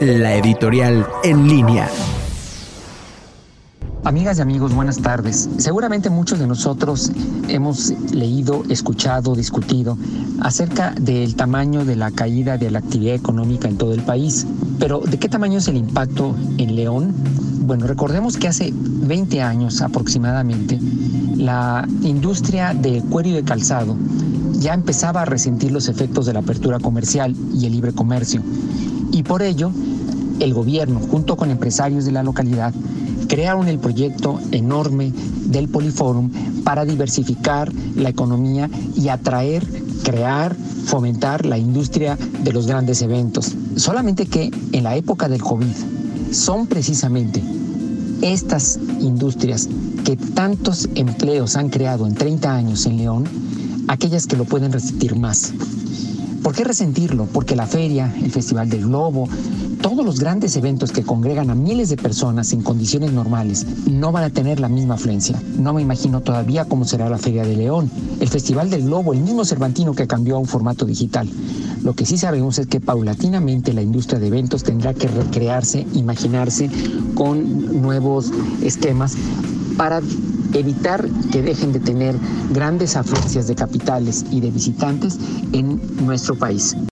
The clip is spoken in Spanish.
la editorial en línea. Amigas y amigos, buenas tardes. Seguramente muchos de nosotros hemos leído, escuchado, discutido acerca del tamaño de la caída de la actividad económica en todo el país. Pero, ¿de qué tamaño es el impacto en León? Bueno, recordemos que hace 20 años aproximadamente, la industria del cuero y de calzado ya empezaba a resentir los efectos de la apertura comercial y el libre comercio. Y por ello, el gobierno, junto con empresarios de la localidad, crearon el proyecto enorme del Poliforum para diversificar la economía y atraer, crear, fomentar la industria de los grandes eventos. Solamente que en la época del COVID son precisamente estas industrias que tantos empleos han creado en 30 años en León, aquellas que lo pueden resistir más. ¿Por qué resentirlo? Porque la feria, el Festival del Globo, todos los grandes eventos que congregan a miles de personas en condiciones normales no van a tener la misma afluencia. No me imagino todavía cómo será la Feria de León, el Festival del Globo, el mismo Cervantino que cambió a un formato digital. Lo que sí sabemos es que paulatinamente la industria de eventos tendrá que recrearse, imaginarse con nuevos esquemas para evitar que dejen de tener grandes afluencias de capitales y de visitantes en nuestro país.